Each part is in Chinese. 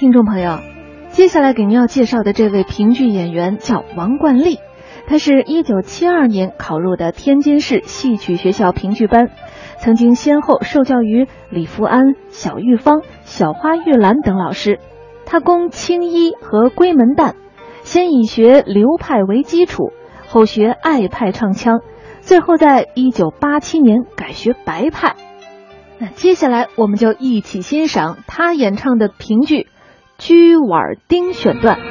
听众朋友，接下来给您要介绍的这位评剧演员叫王冠丽，他是一九七二年考入的天津市戏曲学校评剧班，曾经先后受教于李福安、小玉芳、小花玉兰等老师。他攻青衣和闺门旦，先以学流派为基础，后学爱派唱腔，最后在一九八七年改学白派。那接下来我们就一起欣赏他演唱的评剧《居碗丁》选段。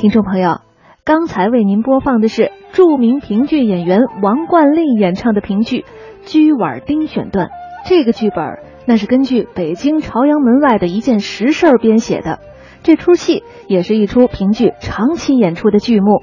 听众朋友，刚才为您播放的是著名评剧演员王冠丽演唱的评剧《居碗丁》选段。这个剧本那是根据北京朝阳门外的一件实事儿编写的，这出戏也是一出评剧长期演出的剧目。